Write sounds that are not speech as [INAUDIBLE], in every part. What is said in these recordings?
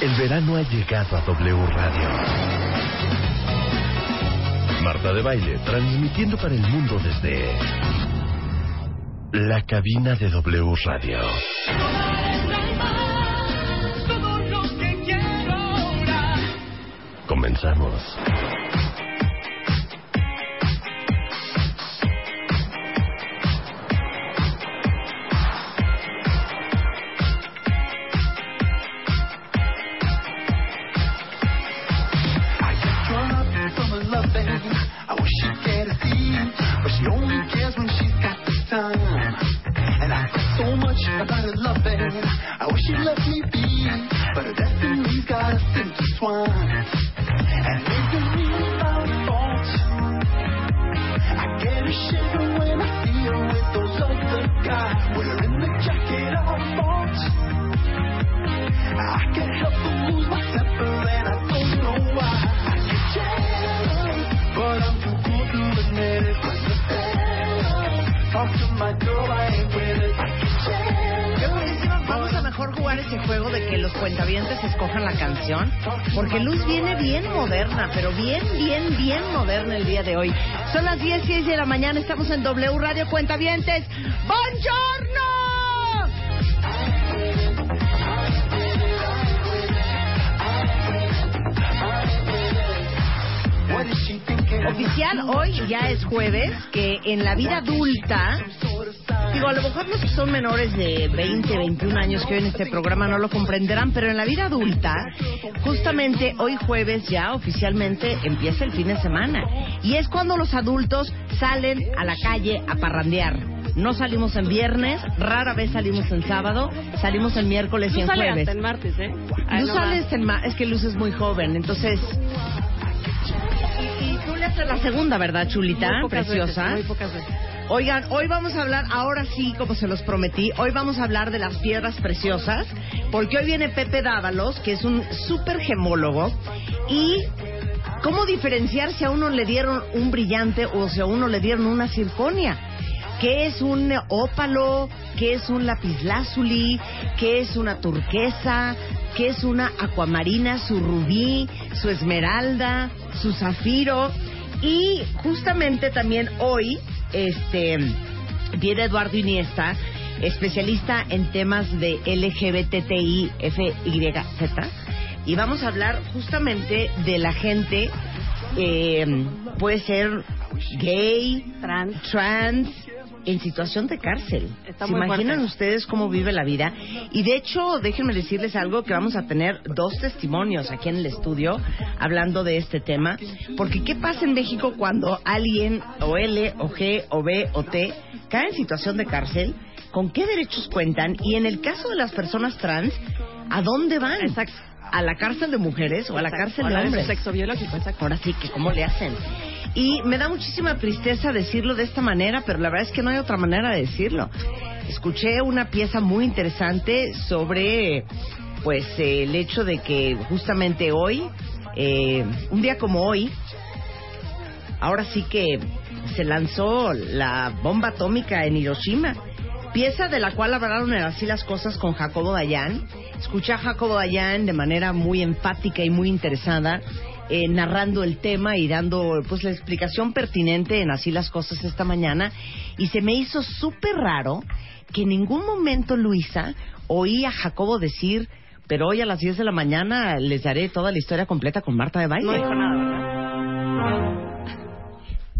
El verano ha llegado a W Radio. Marta de Baile, transmitiendo para el mundo desde la cabina de W Radio. Comenzamos. Las 10 y 10 de la mañana, estamos en W Radio Cuentavientes. ¡Buongiorno! Oficial, hoy ya es jueves, que en la vida adulta, digo, a lo mejor los que son menores de 20, 21 años que hoy en este programa no lo comprenderán, pero en la vida adulta, justamente hoy jueves ya oficialmente empieza el fin de semana. Y es cuando los adultos salen a la calle a parrandear. No salimos en viernes, rara vez salimos en sábado, salimos en miércoles y en sale jueves. hasta en martes, ¿eh? Ahí Tú no sales en ma- es que Luz es muy joven, entonces... Tú le haces la segunda, ¿verdad, Chulita? Muy pocas Preciosa. veces, muy pocas veces. Oigan, hoy vamos a hablar, ahora sí, como se los prometí, hoy vamos a hablar de las piedras preciosas, porque hoy viene Pepe Dávalos, que es un súper gemólogo, y cómo diferenciar si a uno le dieron un brillante o si a uno le dieron una circonia. ¿Qué es un ópalo? ¿Qué es un lapislázuli? ¿Qué es una turquesa? ¿Qué es una acuamarina? Su rubí, su esmeralda, su zafiro. Y justamente también hoy, este, viene Eduardo Iniesta, especialista en temas de LGBTI, FYZ, y vamos a hablar justamente de la gente, eh, puede ser gay, Trans. trans, en situación de cárcel. Está ¿Se imaginan fuerte. ustedes cómo vive la vida? Y de hecho, déjenme decirles algo que vamos a tener dos testimonios aquí en el estudio hablando de este tema, porque ¿qué pasa en México cuando alguien o L o G o B o T cae en situación de cárcel? ¿Con qué derechos cuentan? Y en el caso de las personas trans, ¿a dónde van? Exacto. ¿A la cárcel de mujeres o a la Exacto. cárcel de la de hombres? sexo biológico, exacto. Ahora sí que cómo le hacen. Y me da muchísima tristeza decirlo de esta manera, pero la verdad es que no hay otra manera de decirlo. Escuché una pieza muy interesante sobre, pues, eh, el hecho de que justamente hoy, eh, un día como hoy, ahora sí que se lanzó la bomba atómica en Hiroshima. Pieza de la cual hablaron así las cosas con Jacobo Dayan. Escuché a Jacobo Dayan de manera muy enfática y muy interesada eh, narrando el tema y dando pues la explicación pertinente en así las cosas esta mañana. Y se me hizo súper raro que en ningún momento, Luisa, oí a Jacobo decir, pero hoy a las 10 de la mañana les daré toda la historia completa con Marta de Baile. No dijo nada.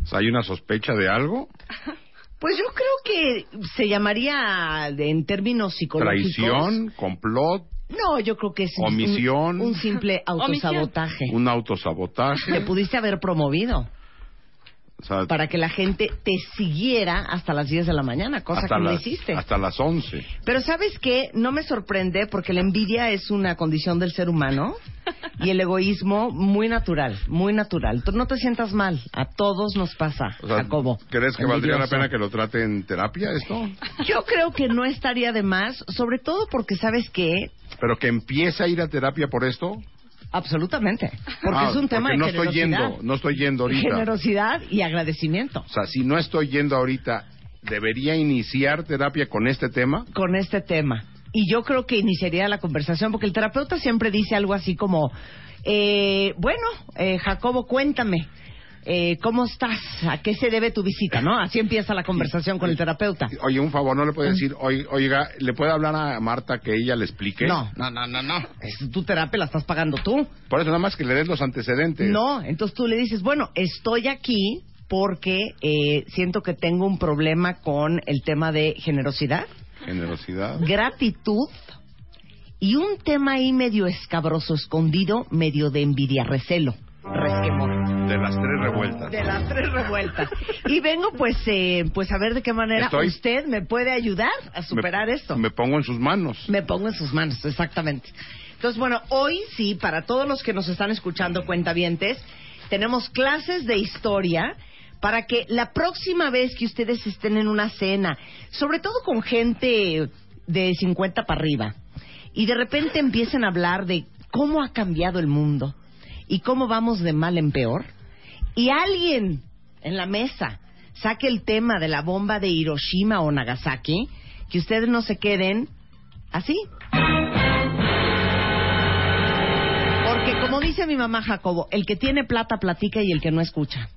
O sea, ¿Hay una sospecha de algo? [LAUGHS] Pues yo creo que se llamaría en términos psicológicos. ¿Traición? ¿Complot? No, yo creo que es un- Omisión. un, simple [LAUGHS] autosabotaje. ¿Un autosabotaje? Te pudiste haber promovido O sea, para que la gente te siguiera hasta las 10 de la mañana, cosa que no las, hiciste. Hasta las 11. Pero ¿sabes qué? No me sorprende porque la envidia es una condición del ser humano y el egoísmo muy natural, muy natural. Tú no te sientas mal, a todos nos pasa, O sea, Jacobo. ¿Crees que valdría la pena que lo trate en terapia esto? [LAUGHS] Yo creo que no estaría de más, sobre todo porque sabes que ¿Pero que empiece a ir a terapia por esto? absolutamente, porque Ah, es un tema de no estoy generosidad. yendo, no estoy yendo ahorita. Generosidad y agradecimiento O sea, si no estoy yendo ahorita, ¿debería iniciar terapia con este tema? con este tema. Y yo creo que iniciaría la conversación porque el terapeuta siempre dice algo así como, eh, bueno, eh, Jacobo, cuéntame. eh, ¿Cómo estás? ¿A qué se debe tu visita? ¿No? Así empieza la conversación con el terapeuta. Oye, un favor, ¿no le puede decir, "Oy- oiga, ¿le puede hablar a Marta que ella le explique? No, no, no, no, no. Es tu terapia, la estás pagando tú. Por eso nada más que le des los antecedentes. No, entonces tú le dices, bueno, estoy aquí porque eh, siento que tengo un problema con el tema de generosidad, Generosidad. gratitud y un tema ahí medio escabroso, escondido, medio de envidia, recelo, resquemor. De las tres revueltas. De las tres revueltas. Y vengo pues eh, pues a ver de qué manera Estoy- usted me puede ayudar a superar Me- esto. Me pongo en sus manos. Me pongo en sus manos, exactamente. Entonces, bueno, hoy sí, para todos los que nos están escuchando, cuentavientes, tenemos clases de historia para que la próxima vez que ustedes estén en una cena, sobre todo con gente de 50 para arriba, y de repente empiecen a hablar de cómo ha cambiado el mundo y cómo vamos de mal en peor, y alguien en la mesa saque el tema de la bomba de Hiroshima o Nagasaki, que ustedes no se queden así. Porque como dice mi mamá Jacobo, el que tiene plata platica y el que no escucha.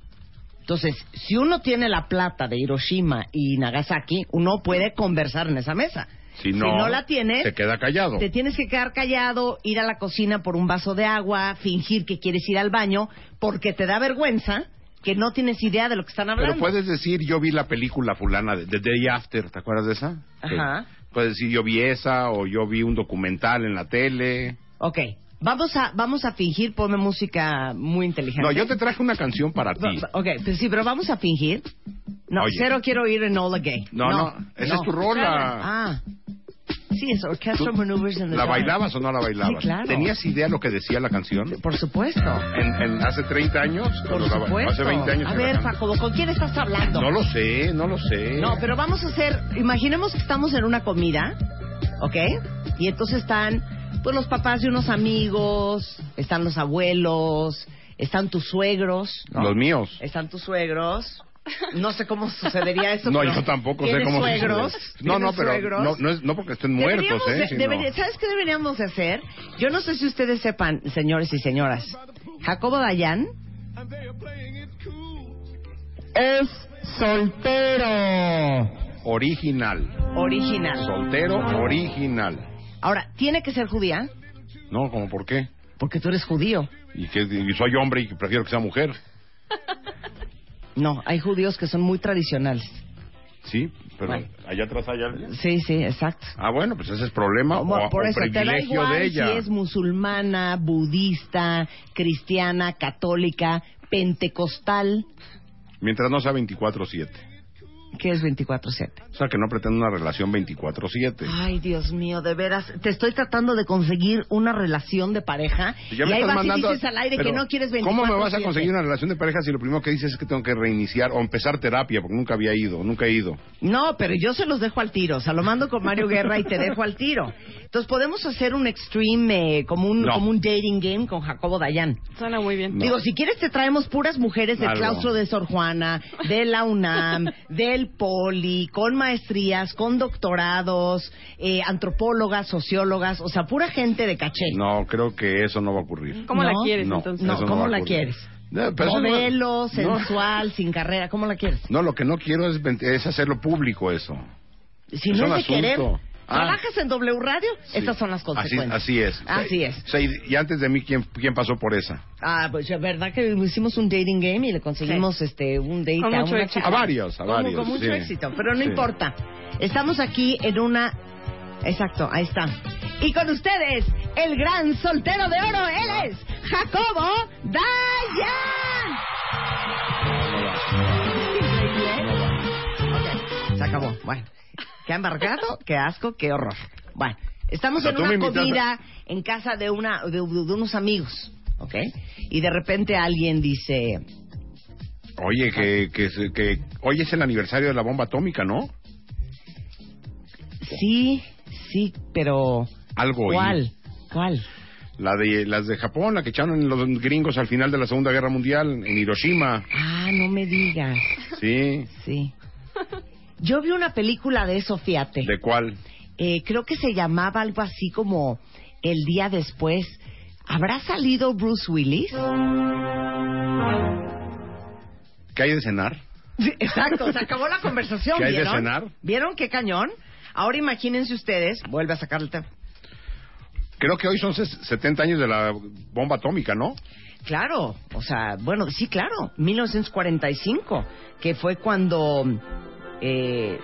Entonces, si uno tiene la plata de Hiroshima y Nagasaki, uno puede conversar en esa mesa. Si no, la tienes, se queda callado. te tienes que quedar callado, ir a la cocina por un vaso de agua, fingir que quieres ir al baño, porque te da vergüenza que no tienes idea de lo que están hablando. Pero puedes decir, yo vi la película fulana de The Day After, ¿te acuerdas de esa? Ajá. Puedes decir, yo vi esa o yo vi un documental en la tele. Ok, vamos a, vamos a fingir, ponme música muy inteligente. No, yo te traje una canción para ti. Ok, pues sí, pero vamos a fingir. No, Oye. cero quiero oír Enola Gay. No, no, esa es tu rola. Ah, sí, es Orchestra ¿Tú Maneuvers in the ¿La Dark. bailabas o no la bailabas? Sí, claro. ¿Tenías idea lo que decía la canción? Por supuesto. En, en- hace 30 años. Por supuesto. Hace 20 años. A ver. Jacobo, ¿con quién estás hablando? No lo sé, no lo sé. No, pero vamos a hacer, imaginemos que estamos en una comida, ¿ok? Y entonces están, pues, los papás de unos amigos, están los abuelos, están tus suegros. ¿no? Los míos. Están tus suegros. No sé cómo sucedería eso. [LAUGHS] No, pero yo tampoco sé ¿tienes cómo suegros? No, no, ¿Tienes pero suegros? no, no, es, no porque estén muertos, ¿eh? de- sino- debería- ¿Sabes qué deberíamos de hacer? Yo no sé si ustedes sepan, señores y señoras. Jacobo Dayan es soltero. Original. Original. Soltero, original. Ahora, ¿tiene que ser judía? No, ¿cómo por qué? Porque tú eres judío. Y que y soy hombre y prefiero que sea mujer. [LAUGHS] No, hay judíos que son muy tradicionales. Sí, pero Bueno. allá atrás hay alguien. Sí, sí, exacto. Ah, bueno, pues ese es problema o, por o eso te da privilegio igual de ella. si es musulmana, budista, cristiana, católica, pentecostal. Mientras no sea 24-7. ¿Qué es 24/7? O sea, que no pretende una relación 24-7. Ay, Dios mío, de veras, te estoy tratando de conseguir una relación de pareja Y ya me ahí estás vas mandando- y dices al aire que pero, no quieres 24 ¿Cómo me vas a conseguir una relación de pareja si lo primero que dices es que tengo que reiniciar o empezar terapia? Porque nunca había ido, nunca he ido. No, pero yo se los dejo al tiro. O sea, lo mando con Mario Guerra y te dejo al tiro. Entonces, podemos hacer un extreme, eh, como, un, No. como un dating game con Jacobo Dayan. Suena muy bien. No. Digo, si quieres te traemos puras mujeres del claustro de Sor Juana, de la UNAM, del del poli, con maestrías, con doctorados, eh, antropólogas, sociólogas, o sea, pura gente de caché. No, creo que eso no va a ocurrir. ¿Cómo la quieres no, entonces? No, ¿cómo la quieres? Modelo, no. sensual, sin carrera, ¿cómo la quieres? No, lo que no quiero es, es hacerlo público eso. Si Es no es de asunto. querer, Ah. ¿trabajas en W Radio? Sí. Estas son las Así, consecuencias. así es. Así es. O sea, y, y antes de mí, ¿quién, ¿quién pasó por esa? Ah, pues es verdad que hicimos un dating game y le conseguimos este un date Con a mucho una éxito. chica. A varios, a Con- varios. Con, mucho sí. éxito, pero no Sí. importa. Estamos aquí en una... Exacto, ahí está. Y con ustedes, el gran soltero de oro, él es Jacobo Dayan. Ok, se acabó. Bueno, qué embarcado, qué asco, qué horror. Bueno, estamos en una comida en casa de una de, de unos amigos, ¿ok? Y de repente alguien dice, Oye, que, que, que hoy es el aniversario de la bomba atómica, ¿no? sí, sí, pero Algo. ¿cuál? ¿Cuál? La de, las de Japón, la que echaron los gringos al final de la Segunda Guerra Mundial en Hiroshima. Ah, no me digas. Sí. Sí. Yo vi una película de eso, fíjate. ¿De cuál? Eh, creo que se llamaba algo así como El día después. ¿Habrá salido Bruce Willis? ¿Qué hay de cenar? Sí, Exacto, se acabó la conversación. ¿Qué hay de cenar? ¿Vieron qué cañón? Ahora imagínense ustedes, vuelve a sacar el tema. Creo que hoy son ses- 70 años de la bomba atómica, ¿no? Claro, o sea, bueno, sí, claro, 1945, que fue cuando eh,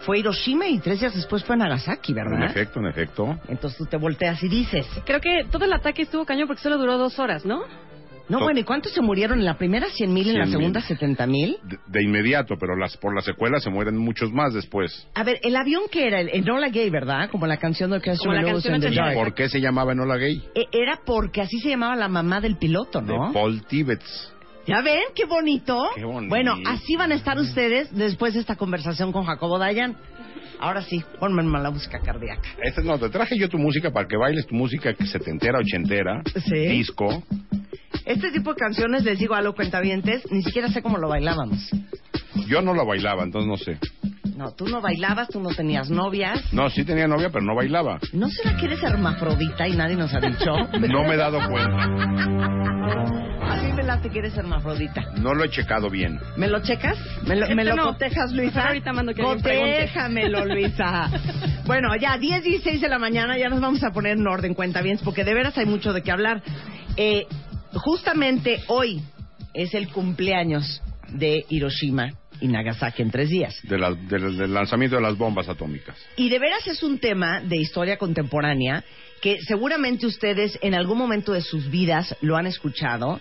fue Hiroshima y tres días después fue Nagasaki, En ¿verdad? efecto, en efecto. Entonces tú te volteas y dices, Creo que todo el ataque estuvo cañón porque solo duró dos horas, ¿no? no, bueno, ¿y cuántos se murieron en la primera? ¿100 mil? ¿En la 100,000. segunda? ¿70 mil? De, de inmediato, pero las por las secuelas se mueren muchos más después. A ver, el avión que era, el Enola Gay, ¿verdad? Como la canción de Como la canción in the. Dark. ¿Por qué se llamaba Enola Gay? E- Era porque así se llamaba la mamá del piloto, ¿no? De Paul Tibbets. ¿Ya ven? Qué bonito. Qué bonito. Bueno, así van a estar ustedes después de esta conversación con Jacobo Dayan. Ahora sí, ponme en la música cardíaca. Este, no, te traje yo tu música para que bailes tu música setentera, ochentera, Sí. disco. Este tipo de canciones, les digo a los cuentavientes, ni siquiera sé cómo lo bailábamos. Yo no la bailaba, entonces no sé. No, tú no bailabas, tú no tenías novias. No, sí tenía novia, pero no bailaba. ¿No será que eres hermafrodita y nadie nos ha dicho? No me he dado cuenta. A mí me late que eres hermafrodita. No lo he checado bien. ¿Me lo checas? ¿Me lo, Este me lo no. cotejas, Luisa? Ahorita mando que. Cotéjamelo, Luisa. bueno, ya 10, 16 de la mañana, ya nos vamos a poner en orden, cuenta bien, porque de veras hay mucho de qué hablar. Eh, justamente hoy es el cumpleaños de Hiroshima y Nagasaki en tres días. de la- del- del lanzamiento de las bombas atómicas. Y de veras es un tema de historia contemporánea que seguramente ustedes en algún momento de sus vidas lo han escuchado,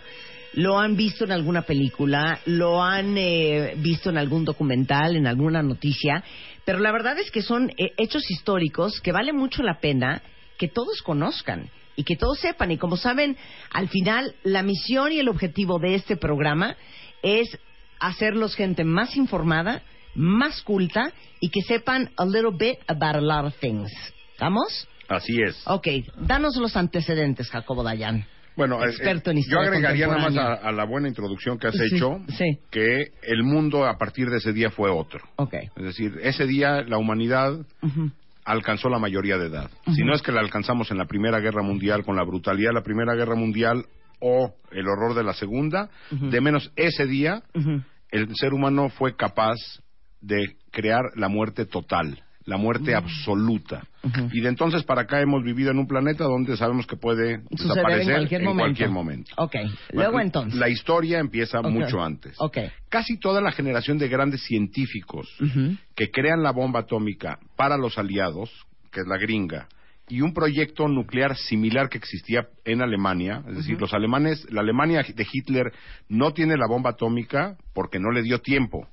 lo han visto en alguna película, lo han eh, visto en algún documental, en alguna noticia, pero la verdad es que son eh, hechos históricos que vale mucho la pena que todos conozcan y que todos sepan. Y como saben, al final la misión y el objetivo de este programa es hacerlos gente más informada, más culta y que sepan a little bit about a lot of things. ¿Estamos? Así es. Ok, danos los antecedentes, Jacobo Dayan. Bueno, eh, Experto en yo historia agregaría nada más a, a la buena introducción que has Sí, hecho sí. que el mundo a partir de ese día fue otro. Ok. Es decir, ese día la humanidad alcanzó la mayoría de edad. Si no es que la alcanzamos en la Primera Guerra Mundial con la brutalidad de la Primera Guerra Mundial o el horror de la Segunda, de menos ese día el ser humano fue capaz de crear la muerte total, la muerte absoluta. Y de entonces para acá hemos vivido en un planeta donde sabemos que puede Suceder desaparecer en cualquier momento. cualquier momento. Ok, luego entonces. La historia empieza mucho antes. Ok. Casi toda la generación de grandes científicos que crean la bomba atómica para los aliados, que es la gringa, y un proyecto nuclear similar que existía en Alemania, es decir, los alemanes, la Alemania de Hitler no tiene la bomba atómica porque no le dio tiempo,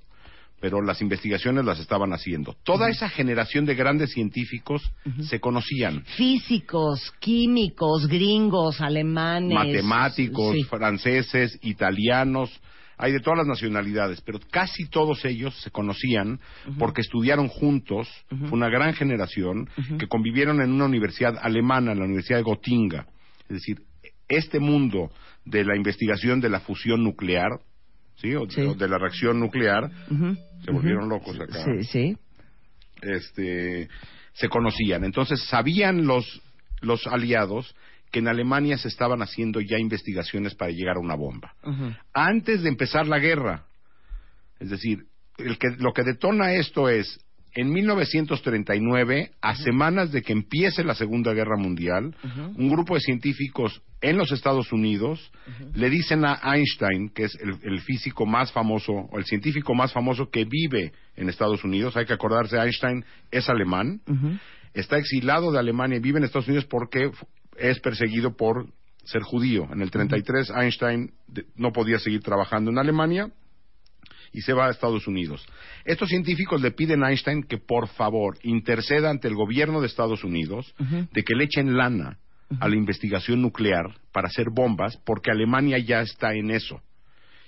pero las investigaciones las estaban haciendo. Toda esa generación de grandes científicos se conocían. Físicos, químicos, gringos, alemanes. matemáticos, Sí. franceses, italianos, hay de todas las nacionalidades, pero casi todos ellos se conocían porque estudiaron juntos, fue una gran generación que convivieron en una universidad alemana, la Universidad de Gotinga. Es decir, este mundo de la investigación de la fusión nuclear ¿sí? O, Sí. o de la reacción nuclear, se volvieron locos acá. Sí, sí. este, se conocían. Entonces sabían los, los aliados que en Alemania se estaban haciendo ya investigaciones para llegar a una bomba. Antes de empezar la guerra, es decir, el que, lo que detona esto es, en 1939, a semanas de que empiece la Segunda Guerra Mundial, un grupo de científicos en los Estados Unidos le dicen a Einstein, que es el, el físico más famoso, o el científico más famoso que vive en Estados Unidos, hay que acordarse, Einstein es alemán, está exilado de Alemania y vive en Estados Unidos porque es perseguido por ser judío. En el 33 Einstein no podía seguir trabajando en Alemania y se va a Estados Unidos. Estos científicos le piden a Einstein que por favor interceda ante el gobierno de Estados Unidos de que le echen lana a la investigación nuclear para hacer bombas porque Alemania ya está en eso.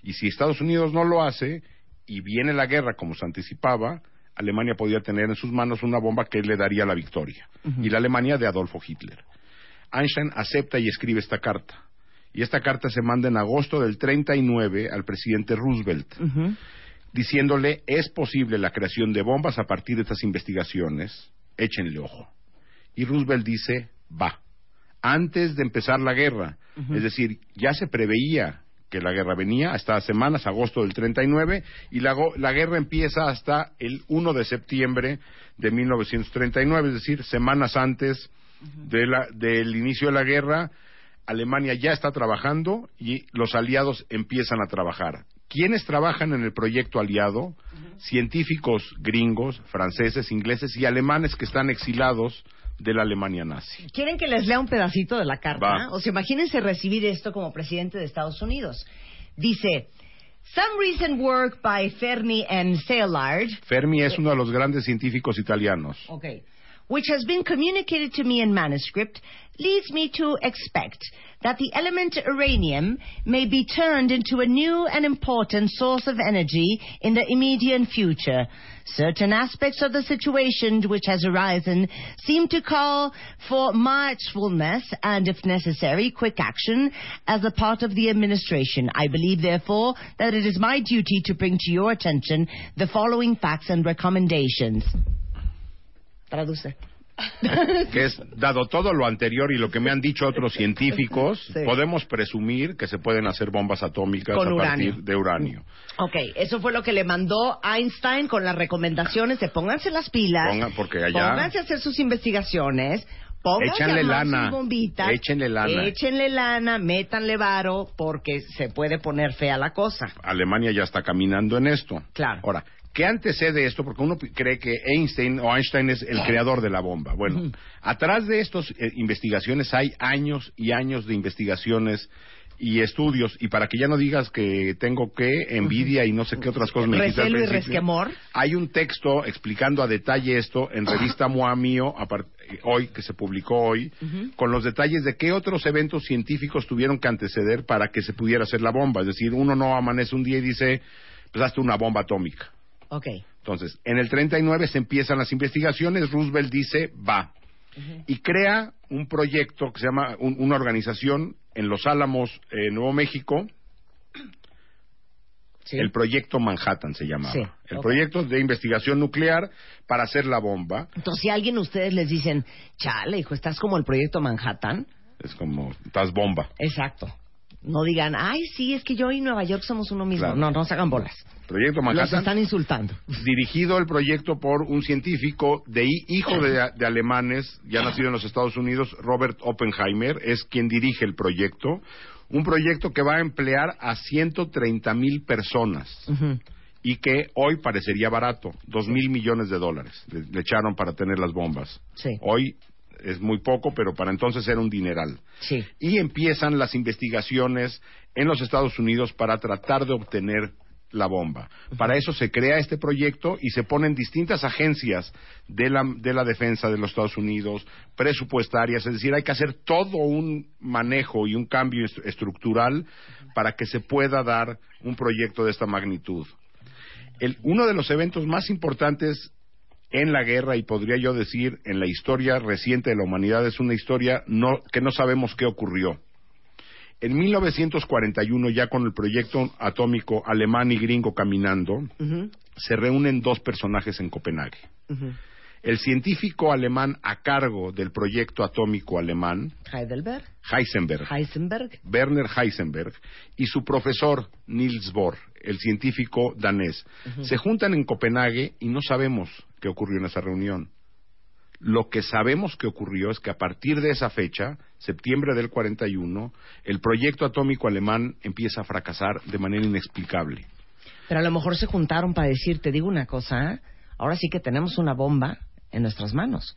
Y si Estados Unidos no lo hace y viene la guerra como se anticipaba, Alemania podía tener en sus manos una bomba que le daría la victoria. Y la Alemania de Adolfo Hitler. Einstein acepta y escribe esta carta. Y esta carta se manda en agosto del 39 al presidente Roosevelt, diciéndole es posible la creación de bombas a partir de estas investigaciones, échenle ojo. Y Roosevelt dice, va, antes de empezar la guerra. Es decir, ya se preveía que la guerra venía hasta semanas, agosto del 39, y la, la guerra empieza hasta el 1 de septiembre de 1939, es decir, semanas antes de la- del inicio de la guerra, Alemania ya está trabajando y los aliados empiezan a trabajar. ¿Quiénes trabajan en el proyecto aliado? Científicos gringos, franceses, ingleses y alemanes que están exilados de la Alemania nazi. ¿Quieren que les lea un pedacito de la carta? Va. O sea, imagínense recibir esto como presidente de Estados Unidos. Dice, Some recent work by Fermi and Szilard Fermi es uno de los grandes científicos italianos. Okay. Which has been communicated to me in manuscript, leads me to expect that the element uranium may be turned into a new and important source of energy in the immediate future. Certain aspects of the situation which has arisen seem to call for watchfulness and, if necessary, quick action as a part of the administration. I believe, therefore, that it is my duty to bring to your attention the following facts and recommendations. Traduce. [LAUGHS] que es, dado todo lo anterior y lo que me han dicho otros científicos, Sí. podemos presumir que se pueden hacer bombas atómicas Con a uranio. partir de uranio. Ok, eso fue lo que le mandó Einstein con las recomendaciones de pónganse las pilas, Ponga- porque allá- pónganse a hacer sus investigaciones, pónganse Échenle lana, sus bombitas, échenle lana. échenle lana, métanle varo, porque se puede poner fea la cosa. Alemania ya está caminando en esto. Claro. Ahora, ¿qué antecede esto? Porque uno cree que Einstein o Einstein es el creador de la bomba. Bueno, atrás de estas investigaciones hay años y años de investigaciones y estudios. Y para que ya no digas que tengo que envidia y no sé qué otras cosas me Recelo y resquemor. Hay un texto explicando a detalle esto en revista Moa Mío, a par- eh, hoy, que se publicó hoy, con los detalles de qué otros eventos científicos tuvieron que anteceder para que se pudiera hacer la bomba. Es decir, uno no amanece un día y dice, pues hazte una bomba atómica. Ok. Entonces, en el 39 se empiezan las investigaciones, Roosevelt dice, va. Y crea un proyecto que se llama, un- una organización en Los Álamos, eh, Nuevo México, Sí. el proyecto Manhattan se llamaba. Sí, el proyecto de investigación nuclear para hacer la bomba. Entonces, si a alguien de ustedes les dicen, chale, hijo, estás como el proyecto Manhattan, Es como, estás bomba. exacto. No digan, ay, sí, es que yo y Nueva York somos uno mismo. Claro. No, no se hagan bolas. Proyecto Los Manhattan. están insultando. dirigido el proyecto por un científico de hi- hijo de, de alemanes, ya nacido en los Estados Unidos, Robert Oppenheimer, es quien dirige el proyecto. Un proyecto que va a emplear a 130 mil personas y que hoy parecería barato, dos mil millones de dólares le, le echaron para tener las bombas. Sí. Hoy es muy poco, pero para entonces era un dineral. Sí. Y empiezan las investigaciones en los Estados Unidos para tratar de obtener la bomba. Para eso se crea este proyecto y se ponen distintas agencias de la, de la defensa de los Estados Unidos, presupuestarias, es decir, hay que hacer todo un manejo y un cambio est- estructural para que se pueda dar un proyecto de esta magnitud. Uno de los eventos más importantes en la guerra y podría yo decir en la historia reciente de la humanidad es una historia que no sabemos qué ocurrió. En 1941, ya con el proyecto atómico alemán y gringo caminando, se reúnen dos personajes en Copenhague. El científico alemán a cargo del proyecto atómico alemán, Heidelberg, Heisenberg, Heisenberg. Werner Heisenberg, y su profesor Niels Bohr, el científico danés, se juntan en Copenhague y no sabemos qué ocurrió en esa reunión. Lo que sabemos que ocurrió es que a partir de esa fecha, septiembre del 41, el proyecto atómico alemán empieza a fracasar de manera inexplicable. Pero a lo mejor se juntaron para decir, te digo una cosa, ¿eh? ahora sí que tenemos una bomba en nuestras manos.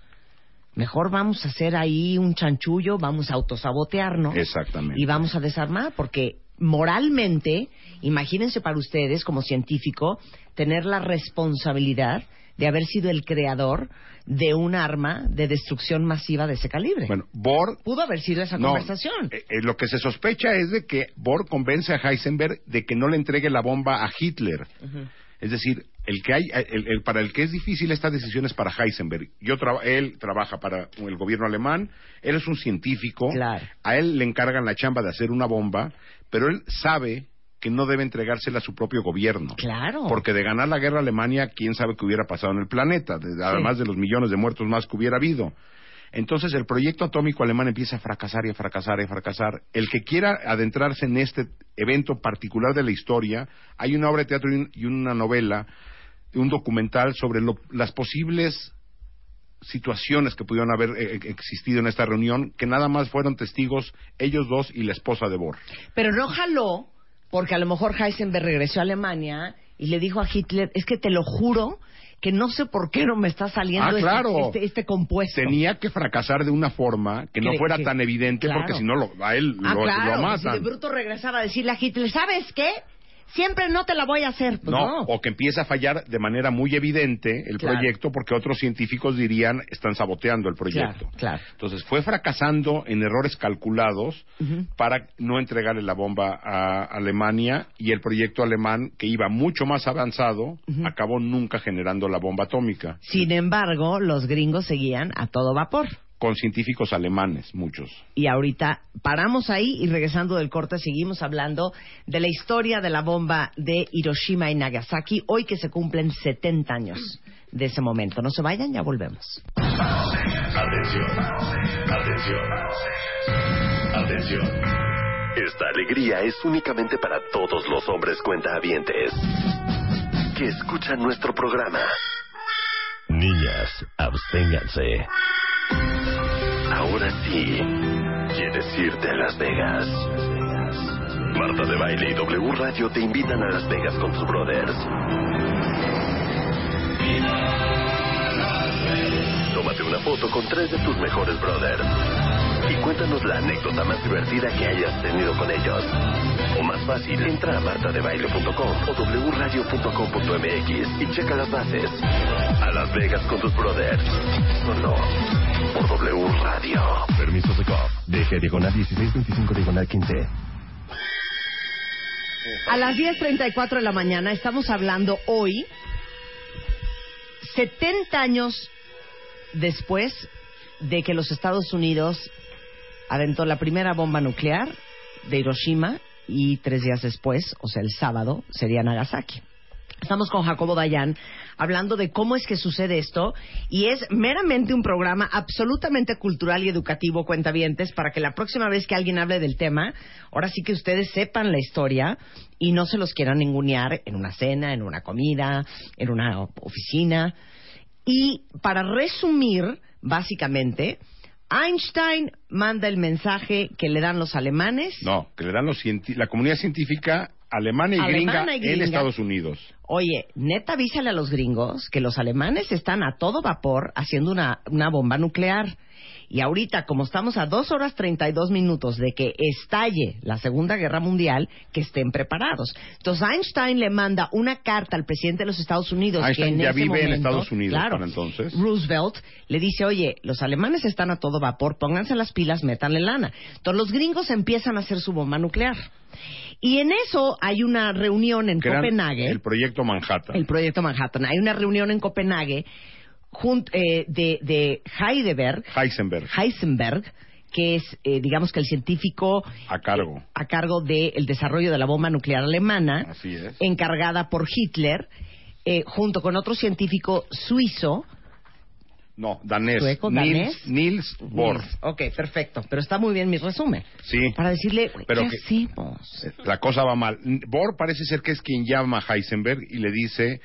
Mejor vamos a hacer ahí un chanchullo, vamos a autosabotearnos Exactamente. y vamos a desarmar, porque moralmente, imagínense para ustedes como científico, tener la responsabilidad de haber sido el creador de un arma de destrucción masiva de ese calibre. Bueno, Bohr Pudo haber sido esa No, conversación. eh, eh, lo que se sospecha es de que Bohr convence a Heisenberg de que no le entregue la bomba a Hitler. Es decir, el que hay, eh, el, el- para el que es difícil esta decisión es para Heisenberg. Yo traba- él trabaja para el gobierno alemán, él es un científico, Claro. a él le encargan la chamba de hacer una bomba, pero él sabe que no debe entregársela a su propio gobierno. Claro. Porque de ganar la guerra a Alemania, quién sabe qué hubiera pasado en el planeta, de- además de los millones de muertos más que hubiera habido. Entonces el proyecto atómico alemán empieza a fracasar y a fracasar y a fracasar. El que quiera adentrarse en este evento particular de la historia, hay una obra de teatro y, un- y una novela, un documental sobre lo- las posibles situaciones que pudieron haber eh, existido en esta reunión, que nada más fueron testigos ellos dos y la esposa de Bohr. Pero no jaló porque a lo mejor Heisenberg regresó a Alemania y le dijo a Hitler, es que te lo juro que no sé por qué no me está saliendo Ah, este- claro. este, este compuesto. Tenía que fracasar de una forma que no fuera que- tan evidente claro. porque si no lo- a él Ah, lo, claro, lo si de bruto regresaba a decirle a Hitler, ¿sabes qué? Siempre no te la voy a hacer. Pues no, no. o que empieza a fallar de manera muy evidente el Claro. proyecto porque otros científicos dirían están saboteando el proyecto. Claro, claro. Entonces fue fracasando en errores calculados para no entregarle la bomba a Alemania y el proyecto alemán que iba mucho más avanzado acabó nunca generando la bomba atómica Sin embargo, los gringos seguían a todo vapor. Con científicos alemanes muchos. Y ahorita paramos ahí y regresando del corte seguimos hablando de la historia de la bomba de Hiroshima y Nagasaki, hoy que se cumplen 70 años de ese momento. No se vayan, ya volvemos. Atención, atención, atención. Esta alegría es únicamente para todos los hombres cuentahabientes que escuchan nuestro programa. Niñas, absténganse. Ahora sí, ¿quieres irte a Las Vegas? Marta de Baile y W Radio te invitan a Las Vegas con tus brothers. Tómate una foto con tres de tus mejores brothers. Y cuéntanos la anécdota más divertida que hayas tenido con ellos. O más fácil, entra a martadebaile.com o wradio.com.mx y checa las bases. A Las Vegas con tus brothers. Solo por W Radio. Permiso de COP. DG diagonal 1625 diagonal 15. A las 10.34 de la mañana estamos hablando hoy, 70 años después de que los Estados Unidos aventó la primera bomba nuclear de Hiroshima y tres días después, o sea, el sábado, sería Nagasaki. Estamos con Jacobo Dayan hablando de cómo es que sucede esto y es meramente un programa absolutamente cultural y educativo, cuentavientes, para que la próxima vez que alguien hable del tema, ahora sí que ustedes sepan la historia y no se los quieran ningunear en una cena, en una comida, en una oficina. Y para resumir, básicamente, Einstein manda el mensaje que le dan los alemanes. No, que le dan los la comunidad científica alemana y, Alemana gringa, y en gringa. Estados Unidos. Oye, neta, avísale a los gringos que los alemanes están a todo vapor haciendo una, una bomba nuclear. Y ahorita, como estamos a dos horas 32 minutos de que estalle la Segunda Guerra Mundial, que estén preparados. Entonces, Einstein le manda una carta al presidente de los Estados Unidos. Einstein que en ya ese vive en momento- Estados Unidos claro, para entonces. Roosevelt le dice, oye, los alemanes están a todo vapor, pónganse las pilas, métanle lana. Entonces, los gringos empiezan a hacer su bomba nuclear. Y en eso hay una reunión en Copenhague. el proyecto Manhattan. El proyecto Manhattan. Hay una reunión en Copenhague jun- eh, de, de Heidelberg, Heisenberg. Heisenberg que es, eh, digamos que el científico A cargo. a cargo del desarrollo de la bomba nuclear alemana, Así es. encargada por Hitler, eh, junto con otro científico suizo. No, danés. ¿Sueco, Niels, danés? Niels Bohr. Niels. Ok, perfecto. Pero está muy bien mi resumen. Sí. Para decirle, Pero ¿qué que- hacemos? La cosa va mal. Bohr parece ser que es quien llama a Heisenberg y le dice...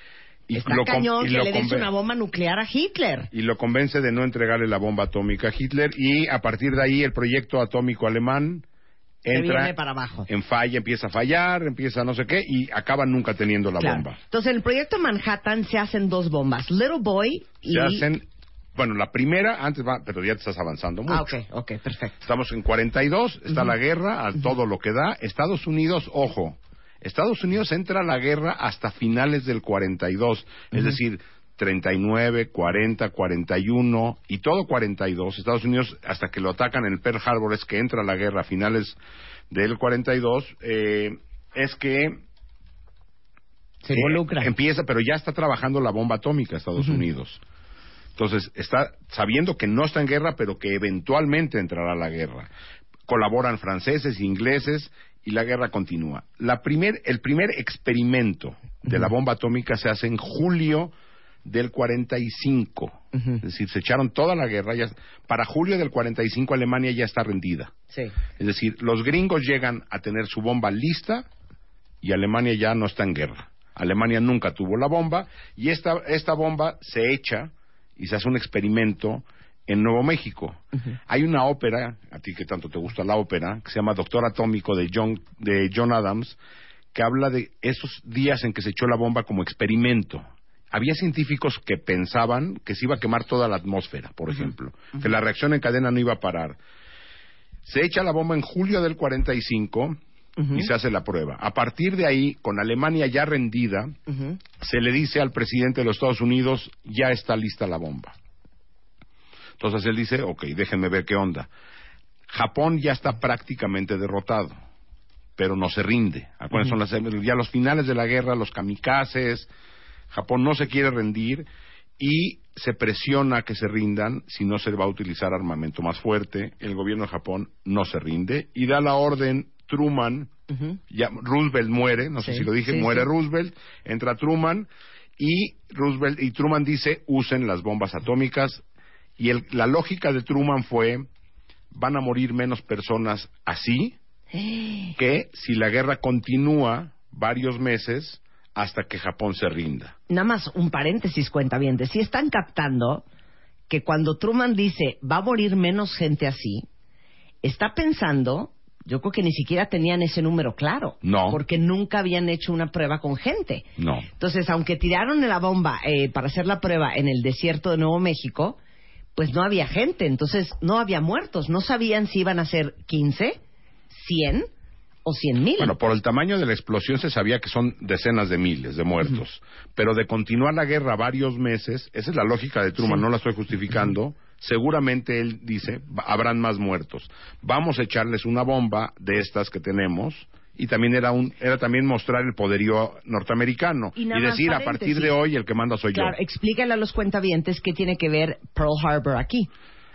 Y Está lo cañón y que lo le des una bomba nuclear a Hitler. y lo convence de no entregarle la bomba atómica a Hitler y a partir de ahí el proyecto atómico alemán entra para abajo. en falla, empieza a fallar, empieza no sé qué y acaba nunca teniendo la Claro. bomba. Entonces, en el proyecto Manhattan se hacen dos bombas. Little Boy y... Se hacen, bueno, la primera antes va, pero ya te estás avanzando mucho. Ah, ok, ok, perfecto. Estamos en 42, está la guerra, a todo lo que da. Estados Unidos, ojo, Estados Unidos entra a la guerra hasta finales del 42, es decir, 39, 40, 41 y todo 42. Estados Unidos, hasta que lo atacan en el Pearl Harbor, es que entra a la guerra a finales del 42, eh, es que Se eh, involucra. empieza, pero ya está trabajando la bomba atómica Estados Unidos. Entonces, está sabiendo que no está en guerra, pero que eventualmente entrará a la guerra. Colaboran franceses, ingleses, y la guerra continúa. La primer, el primer experimento de la bomba atómica se hace en julio del 45. Es decir, se echaron toda la guerra. Ya, para julio del 45 Alemania ya está rendida. Sí. Es decir, los gringos llegan a tener su bomba lista y Alemania ya no está en guerra. Alemania nunca tuvo la bomba y esta, esta bomba se echa y se hace un experimento en Nuevo México. Hay una ópera, a ti que tanto te gusta la ópera, que se llama Doctor Atómico de John, de John Adams, que habla de esos días en que se echó la bomba como experimento. Había científicos que pensaban que se iba a quemar toda la atmósfera, por ejemplo, que la reacción en cadena no iba a parar. Se echa la bomba en julio del 45 y se hace la prueba. A partir de ahí, con Alemania ya rendida, se le dice al presidente de los Estados Unidos, ya está lista la bomba. Entonces él dice, ok, déjenme ver qué onda. Japón ya está prácticamente derrotado, pero no se rinde. Acuérdense, son las- ya los finales de la guerra, los kamikazes, Japón no se quiere rendir y se presiona que se rindan si no se va a utilizar armamento más fuerte. El gobierno de Japón no se rinde y da la orden Truman, ya Roosevelt muere, no sé si lo dije, sí, muere sí. Roosevelt, entra Truman y Roosevelt y Truman dice usen las bombas atómicas y el- la lógica de Truman fue van a morir menos personas así que si la guerra continúa varios meses hasta que Japón se rinda. Nada más un paréntesis, cuenta bien. Si están captando que cuando Truman dice va a morir menos gente así, está pensando, yo creo que ni siquiera tenían ese número claro. No. Porque nunca habían hecho una prueba con gente. No. Entonces, aunque tiraron la bomba eh, para hacer la prueba en el desierto de Nuevo México, pues no había gente, entonces no había muertos. No sabían si iban a ser 15, 100 o 100 mil. Bueno, por el tamaño de la explosión se sabía que son decenas de miles de muertos. Pero de continuar la guerra varios meses, esa es la lógica de Truman, Sí. no la estoy justificando. Seguramente él dice, "Va- habrán más muertos. Vamos a echarles una bomba de estas que tenemos. Y también era, un, era también mostrar el poderío norteamericano. Y decir, a partir de hoy, el que manda soy claro, yo. explícale a los cuentavientes qué tiene que ver Pearl Harbor aquí.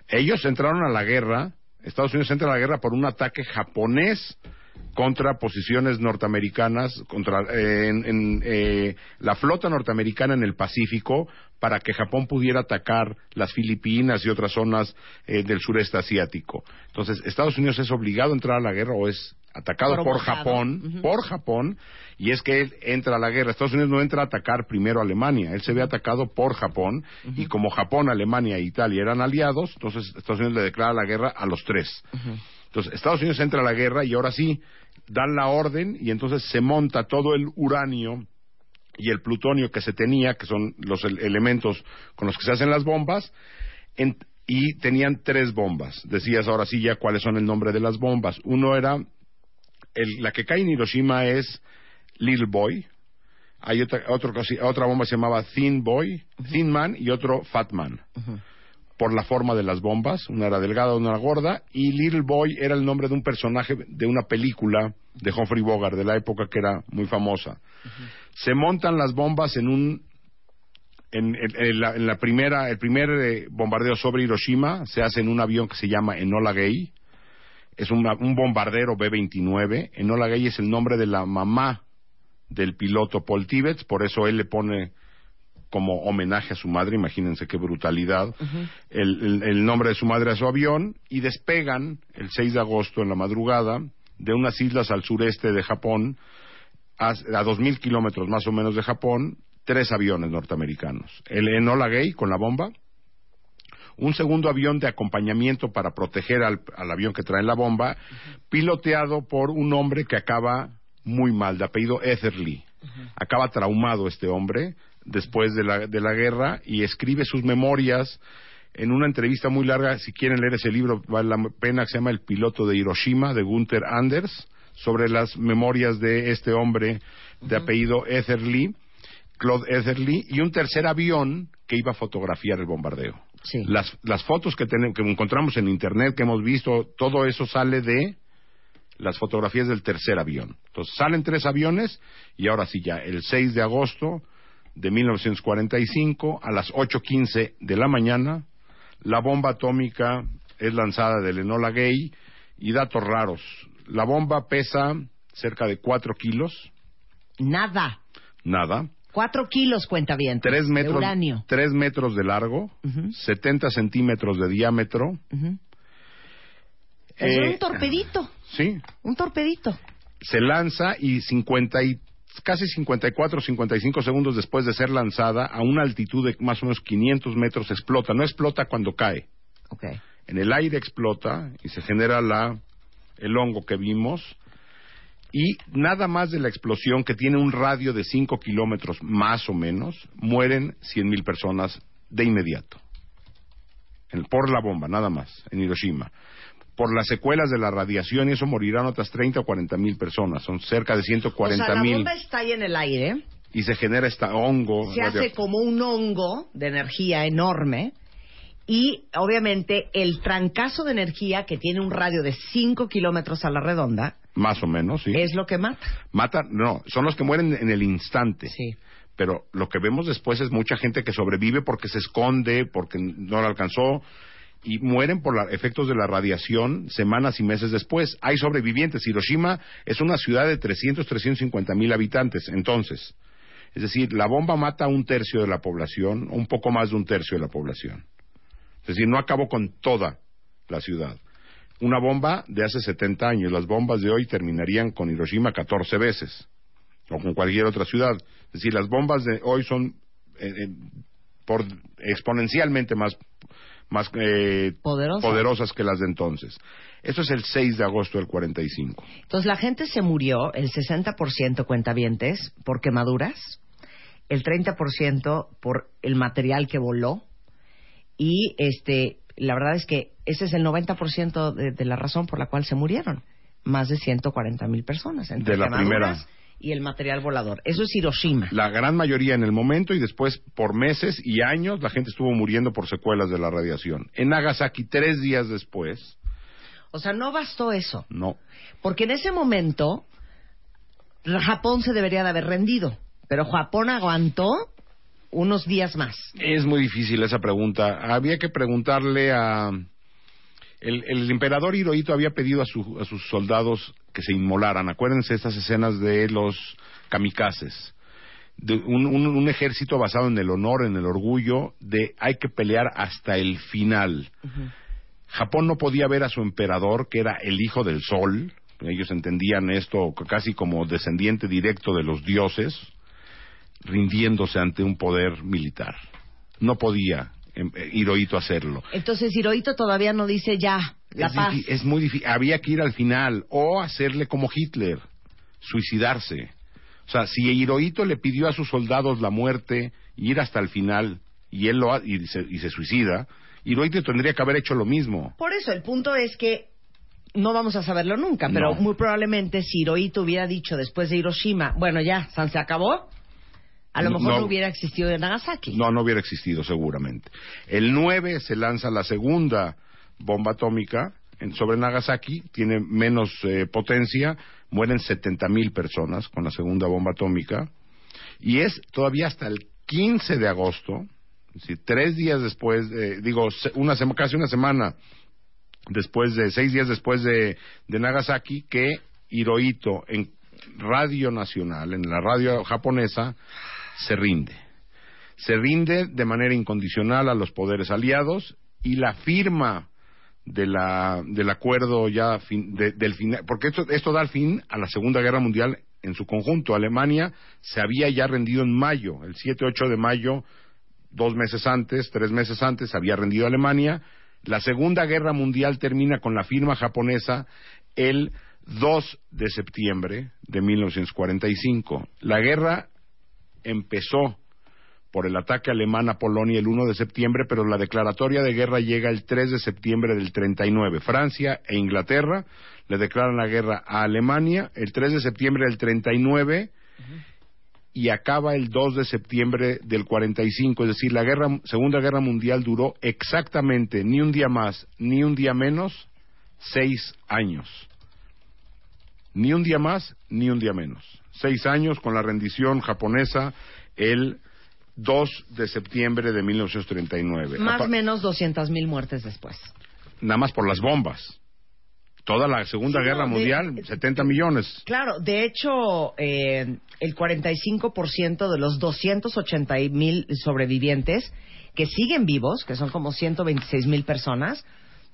Ellos entraron a la guerra, Estados Unidos entra a la guerra por un ataque japonés contra posiciones norteamericanas, contra eh, en, en, eh, la flota norteamericana en el Pacífico, para que Japón pudiera atacar las Filipinas y otras zonas eh, del sureste asiático. Entonces, Estados Unidos es obligado a entrar a la guerra o es atacado por. Japón, por Japón, y es que él entra a la guerra. Estados Unidos no entra a atacar primero a Alemania, él se ve atacado por Japón, y como Japón, Alemania e Italia eran aliados, entonces Estados Unidos le declara la guerra a los tres. Entonces, Estados Unidos entra a la guerra y ahora sí, dan la orden y entonces se monta todo el uranio y el plutonio que se tenía, que son los el- elementos con los que se hacen las bombas, en- y tenían tres bombas. Decías ahora sí ya cuáles son el nombre de las bombas. Uno era, el- la que cae en Hiroshima es Little Boy, hay otra, otro otra bomba se llamaba Thin Boy, Thin Man y otro Fat Man. Por la forma de las bombas, una era delgada, una era gorda, y Little Boy era el nombre de un personaje de una película de Humphrey Bogart de la época que era muy famosa. Se montan las bombas en un en, en- en la, en la primera el primer eh, bombardeo sobre Hiroshima se hace en un avión que se llama Enola Gay es un, un bombardero B-29. Enola Gay es el nombre de la mamá del piloto Paul Tibbets, por eso él le pone como homenaje a su madre, imagínense qué brutalidad, el, el- el nombre de su madre a su avión y despegan el 6 de agosto en la madrugada de unas islas al sureste de Japón, a, a 2.000 kilómetros más o menos de Japón, tres aviones norteamericanos. El Enola Gay con la bomba, un segundo avión de acompañamiento para proteger al, al avión que trae la bomba, piloteado por un hombre que acaba muy mal, de apellido Etherly. Acaba traumado este hombre después de la, de la guerra y escribe sus memorias en una entrevista muy larga. Si quieren leer ese libro, vale la pena, que se llama El piloto de Hiroshima, de Gunther Anders, sobre las memorias de este hombre de apellido Etherly, Claude Etherly, y un tercer avión que iba a fotografiar el bombardeo. Sí. Las, las fotos que, tenemos, que encontramos en internet, que hemos visto, todo eso sale de las fotografías del tercer avión. Entonces salen tres aviones y ahora sí ya, el 6 de agosto de 1945 a las 8.15 de la mañana, la bomba atómica es lanzada del Enola Gay y datos raros. La bomba pesa cerca de 4 kilos, Nada. nada, Cuatro kilos cuenta bien. 3 De metros, uranio. tres metros de largo, Ujú. 70 centímetros de diámetro. Ujú. Es Eh, un torpedito. Sí, Un torpedito. se lanza y 50 y casi 54 55 segundos después de ser lanzada a una altitud de más o menos 500 metros explota. No explota cuando cae. Ok. En el aire explota y se genera la el hongo que vimos y nada más de la explosión que tiene un radio de 5 kilómetros más o menos mueren 100.000 personas de inmediato. En- por la bomba, nada más, en Hiroshima. Por las secuelas de la radiación y eso morirán otras 30 o 40 mil personas. Son cerca de O sea, 140 la mil. bomba está ahí en el aire. Y se genera este hongo. Se hace como un hongo de energía enorme. Y obviamente el trancazo de energía que tiene un radio de 5 kilómetros a la redonda Más o menos, sí. es lo que mata. Mata, no, son los que mueren en el instante. Sí. Pero lo que vemos después es mucha gente que sobrevive porque se esconde, porque no la alcanzó y mueren por los efectos de la radiación semanas y meses después. Hay sobrevivientes. Hiroshima es una ciudad de 300, 350 mil habitantes. Entonces, es decir, la bomba mata a un tercio de la población, un poco más de un tercio de la población. Es decir, no acabó con toda la ciudad. Una bomba de hace 70 años, las bombas de hoy terminarían con Hiroshima 14 veces o con cualquier otra ciudad. Es decir, las bombas de hoy son eh, eh, por exponencialmente más, más eh, Poderosas. poderosas que las de entonces. Eso es el 6 de agosto del 45. Entonces la gente se murió, el 60% cuentavientes, por quemaduras, el 30% por el material que voló y este la verdad es que ese es el 90% de, de la razón por la cual se murieron. Más de 140 mil personas. Entre De la primera. Y el material volador. Eso es Hiroshima. La gran mayoría en el momento y después por meses y años la gente estuvo muriendo por secuelas de la radiación. En Nagasaki, tres días después, O sea, no bastó eso. no. Porque en ese momento Japón se debería de haber rendido. Pero Japón aguantó unos días más. Es muy difícil esa pregunta. Había que preguntarle a... El, el emperador Hirohito había pedido a, su- a sus soldados que se inmolaran. Acuérdense estas escenas de los kamikazes. De un, un- un ejército basado en el honor, en el orgullo, de hay que pelear hasta el final. Japón no podía ver a su emperador, que era el hijo del sol. Ellos entendían esto casi como descendiente directo de los dioses rindiéndose ante un poder militar. No podía Hirohito hacerlo. Entonces Hirohito todavía no dice ya, la es, paz. es muy difícil. Había que ir al final o hacerle como Hitler, suicidarse. O sea, si Hirohito le pidió a sus soldados la muerte y ir hasta el final y él lo ha- y se, y se suicida, Hirohito tendría que haber hecho lo mismo. Por eso, el punto es que no vamos a saberlo nunca, pero No. muy probablemente si Hirohito hubiera dicho después de Hiroshima, bueno ya, San se acabó, a lo mejor no, no. hubiera existido en Nagasaki. No, no hubiera existido seguramente. El 9 se lanza la segunda bomba atómica en- sobre Nagasaki, tiene menos eh, potencia, mueren 70 mil personas con la segunda bomba atómica, y es todavía hasta el 15 de agosto, es decir, tres días después, eh, digo, una sema- casi una semana después de seis días después de, de Nagasaki, que Hirohito en Radio Nacional, en la radio japonesa, se rinde. Se rinde de manera incondicional a los poderes aliados y la firma de la, del acuerdo ya de- del final, porque esto, esto da fin a la Segunda Guerra Mundial en su conjunto. Alemania se había ya rendido en mayo, el 7-8 de mayo, dos meses antes, tres meses antes, se había rendido Alemania. La Segunda Guerra Mundial termina con la firma japonesa el 2 de septiembre de 1945. La guerra empezó por el ataque alemán a Polonia el 1 de septiembre, pero la declaratoria de guerra llega el 3 de septiembre del 39. Francia e Inglaterra le declaran la guerra a Alemania el 3 de septiembre del 39 y acaba el 2 de septiembre del 45. Es decir, la guerra, Segunda Guerra Mundial duró exactamente ni un día más ni un día menos seis años. Ni un día más ni un día menos. Seis años con la rendición japonesa el 2 de septiembre de 1939. Más o menos 200 mil muertes después. Nada más por las bombas. Toda la Segunda Sí, Guerra no, de- Mundial, 70 millones. Claro, de hecho, eh, el 45% de los 280 mil sobrevivientes que siguen vivos, que son como 126 mil personas,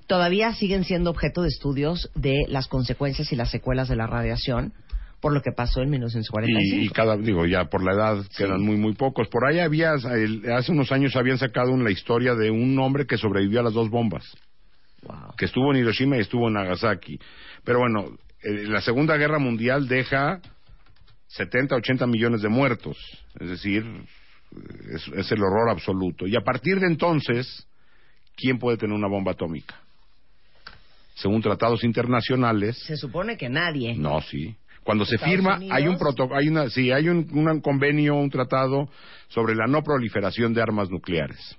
todavía siguen siendo objeto de estudios de las consecuencias y las secuelas de la radiación por lo que pasó en 1945. Y, y cada, digo, ya por la edad quedan muy, muy pocos. Por ahí había, el- hace unos años habían sacado la historia de un hombre que sobrevivió a las dos bombas. Wow. que estuvo en Hiroshima y estuvo en Nagasaki. Pero bueno, eh, la Segunda Guerra Mundial deja 70, 80 millones de muertos. Es decir, es, es el horror absoluto. Y a partir de entonces, ¿quién puede tener una bomba atómica? Según tratados internacionales, Se supone que nadie. no, sí. Cuando se Estados firma, Unidos. hay un proto- hay una, sí, hay un, un convenio, un tratado sobre la no proliferación de armas nucleares.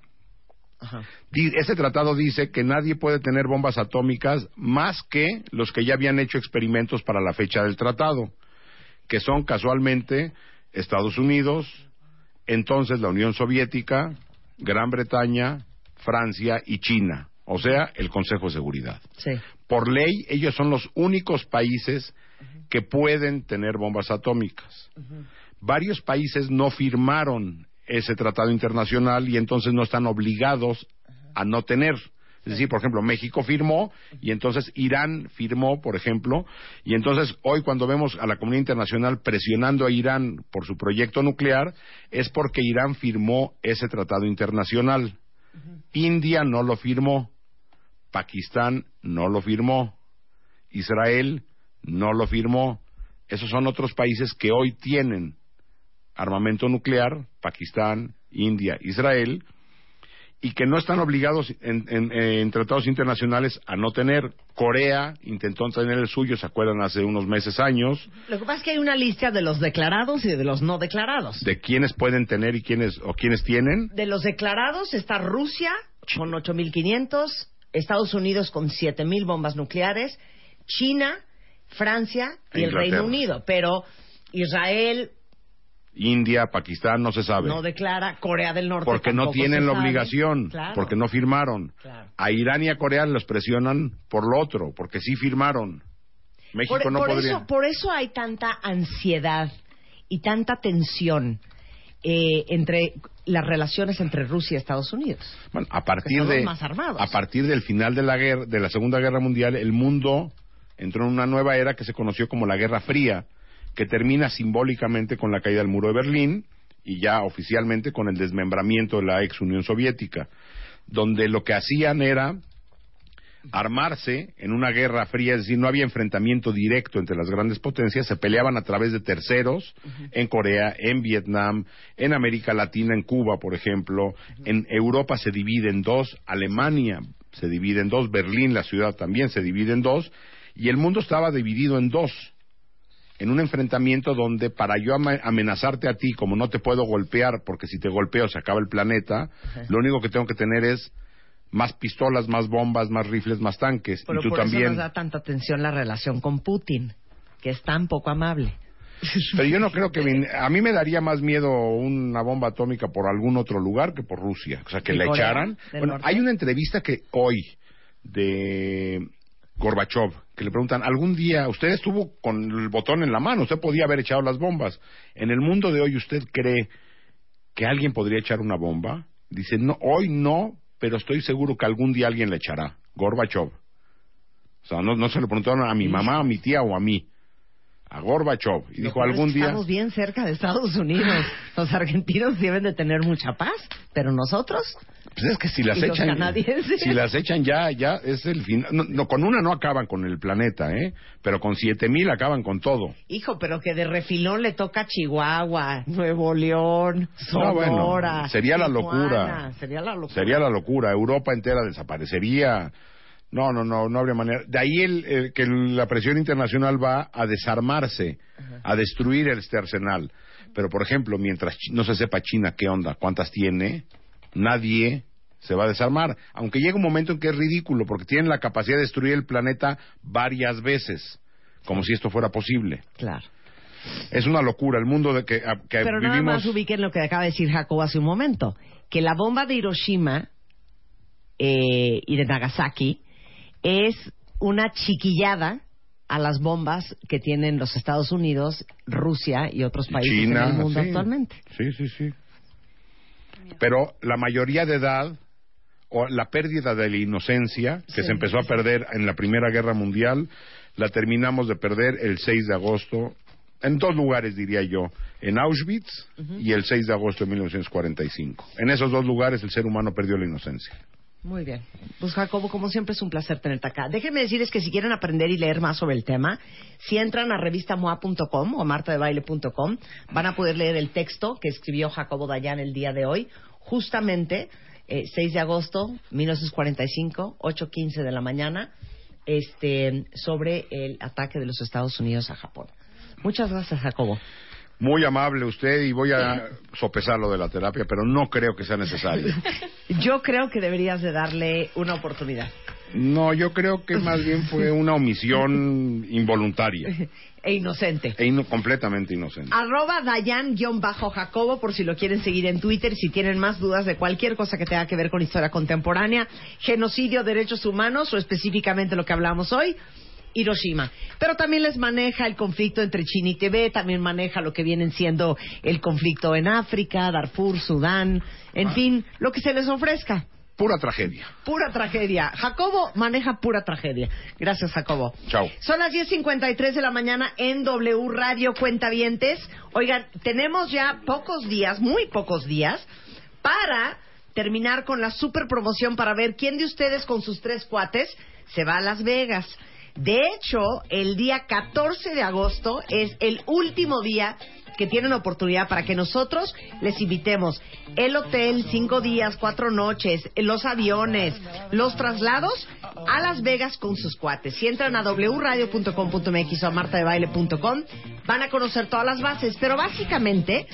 Ajá. Ese tratado dice que nadie puede tener bombas atómicas más que los que ya habían hecho experimentos para la fecha del tratado, que son casualmente Estados Unidos, entonces la Unión Soviética, Gran Bretaña, Francia y China, o sea, el Consejo de Seguridad. Sí. Por ley, ellos son los únicos países que pueden tener bombas atómicas. Varios países no firmaron ese tratado internacional y entonces no están obligados a no tener. Es decir, por ejemplo, México firmó y entonces Irán firmó, por ejemplo, y entonces hoy cuando vemos a la comunidad internacional presionando a Irán por su proyecto nuclear, es porque Irán firmó ese tratado internacional. India no lo firmó, Pakistán no lo firmó, Israel no lo firmó. Esos son otros países que hoy tienen armamento nuclear, Pakistán, India, Israel, y que no están obligados en, en- en tratados internacionales a no tener. Corea intentó tener el suyo, se acuerdan, hace unos meses, años, Lo que pasa es que hay una lista de los declarados y de los no declarados. de quiénes pueden tener y quiénes, o quiénes tienen. De los declarados está Rusia con 8.500, Estados Unidos con 7.000 bombas nucleares, China, Francia y el. Reino Unido. Pero Israel India, Pakistán, no se sabe. no declara, Corea del Norte porque no tienen la sabe. obligación, Claro. porque no firmaron. Claro. A Irán y a Corea los presionan por lo otro, porque sí firmaron. México Por, no por podría. eso, por eso hay tanta ansiedad y tanta tensión eh, entre las relaciones entre Rusia y Estados Unidos. Bueno, a partir de más a partir del final de la guerra, de la Segunda Guerra Mundial, el mundo entró en una nueva era que se conoció como la Guerra Fría, que termina simbólicamente con la caída del muro de Berlín y ya oficialmente con el desmembramiento de la ex Unión Soviética, donde lo que hacían era armarse en una guerra fría, es decir, no había enfrentamiento directo entre las grandes potencias, se peleaban a través de terceros en Corea, en Vietnam, en América Latina, en Cuba, por ejemplo, en Europa se divide en dos, Alemania se divide en dos, Berlín, la ciudad también se divide en dos, y el mundo estaba dividido en dos, en un enfrentamiento donde para yo amenazarte a ti, como no te puedo golpear, porque si te golpeo se acaba el planeta, lo único que tengo que tener es más pistolas, más bombas, más rifles, más tanques. Pero y tú por eso también. nos da tanta atención la relación con Putin, que es tan poco amable. [LAUGHS] Pero yo no creo que a mí me daría más miedo una bomba atómica por algún otro lugar que por Rusia, o sea que ¿Y le Corea echaran. Bueno, hay una entrevista que hoy de Gorbachev, que le preguntan, algún día usted estuvo con el botón en la mano, usted podía haber echado las bombas. En el mundo de hoy, ¿usted cree que alguien podría echar una bomba? Dice, no, hoy no, pero estoy seguro que algún día alguien le echará. Gorbachev. O sea, no, no se lo preguntaron a mi mamá, a mi tía o a mí. A Gorbachev. Y dijo, Lo algún día... Estamos bien cerca de Estados Unidos. Los argentinos deben de tener mucha paz, pero nosotros. Pues es que si las ¿Y los echan, canadienses? si las echan ya, ya es el final. No, no, con una no acaban con el planeta, ¿eh? Pero con siete mil acaban con todo. Hijo, pero que de refilón le toca Chihuahua, Nuevo León, No, bueno, Sonora. sería la locura. Sería la locura. Sería la locura. Europa entera desaparecería. No, no, no, no habría manera. De ahí el, el- que la presión internacional va a desarmarse, a destruir este arsenal. Pero, por ejemplo, mientras no se sepa China qué onda, cuántas tiene, nadie se va a desarmar. Aunque llega un momento en que es ridículo, porque tienen la capacidad de destruir el planeta varias veces, como si esto fuera posible. Claro. Es una locura el mundo de que, a- que Pero nada vivimos. más ubiquen lo que acaba de decir Jacobo hace un momento, que la bomba de Hiroshima eh, y de Nagasaki es una chiquillada a las bombas que tienen los Estados Unidos, Rusia y otros países China, en el mundo sí. actualmente. Sí, sí, sí. Pero la mayoría de edad o la pérdida de la inocencia que Sí. se empezó a perder en la Primera Guerra Mundial, la terminamos de perder el 6 de agosto en dos lugares diría yo, en Auschwitz y el 6 de agosto de 1945. En esos dos lugares el ser humano perdió la inocencia. Muy bien. Pues Jacobo, como siempre es un placer tenerte acá. Déjenme decirles que si quieren aprender y leer más sobre el tema, si entran a revistamoa.com o a martadebaile.com, van a poder leer el texto que escribió Jacobo Dayan el día de hoy, justamente eh, 6 de agosto 1945, 8.15 de la mañana, este, sobre el ataque de los Estados Unidos a Japón. Muchas gracias, Jacobo. Muy amable usted y voy a sopesar lo de la terapia, pero no creo que sea necesario. [LAUGHS] Yo creo que deberías de darle una oportunidad. No, yo creo que más bien fue [LAUGHS] una omisión involuntaria E inocente. e ino- completamente inocente. Arroba Dayan-Jacobo por si lo quieren seguir en Twitter, si tienen más dudas de cualquier cosa que tenga que ver con historia contemporánea, genocidio, derechos humanos o específicamente lo que hablamos hoy, Hiroshima. Pero también les maneja el conflicto entre China y Tibet, también maneja lo que vienen siendo el conflicto en África, Darfur, Sudán, en fin, lo que se les ofrezca. Pura tragedia. Pura tragedia. Jacobo maneja pura tragedia. Gracias, Jacobo. Chao. Son las 10.53 de la mañana en W Radio Cuentavientes. Oigan, tenemos ya pocos días, muy pocos días, para terminar con la super promoción para ver quién de ustedes con sus tres cuates se va a Las Vegas. De hecho, el día 14 de agosto es el último día que tienen oportunidad para que nosotros les invitemos el hotel, cinco días, cuatro noches, los aviones, los traslados a Las Vegas con sus cuates. Si entran a wradio.com.mx o a martadebaile.com, van a conocer todas las bases. Pero básicamente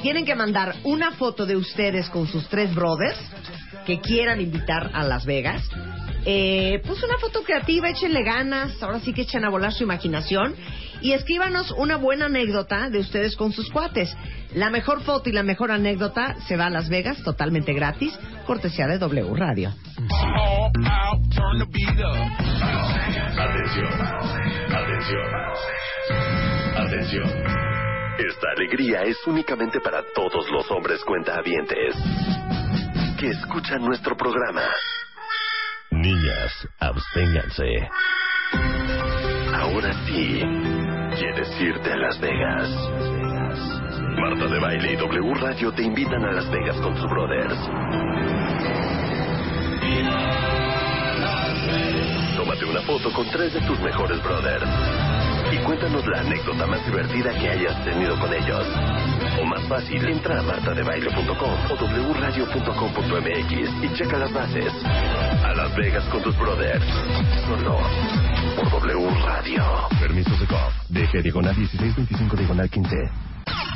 tienen que mandar una foto de ustedes con sus tres brothers que quieran invitar a Las Vegas. Eh, pues una foto creativa, échenle ganas, ahora sí que echen a volar su imaginación y escríbanos una buena anécdota de ustedes con sus cuates. La mejor foto y la mejor anécdota se va a Las Vegas totalmente gratis, cortesía de W Radio. Atención, atención, atención. Esta alegría es únicamente para todos los hombres cuentahabientes que escuchan nuestro programa. Niñas, absténganse. Ahora sí, quieres irte a Las Vegas. Marta de Baile y W Radio te invitan a Las Vegas con sus brothers. Tómate una foto con tres de tus mejores brothers. Y cuéntanos la anécdota más divertida que hayas tenido con ellos. O más fácil, entra a martadebaile.com o wradio.com.mx y checa las bases. A Las Vegas con tus brothers. Solo por W Radio. Permiso de COP. DG diagonal 1625 diagonal 15.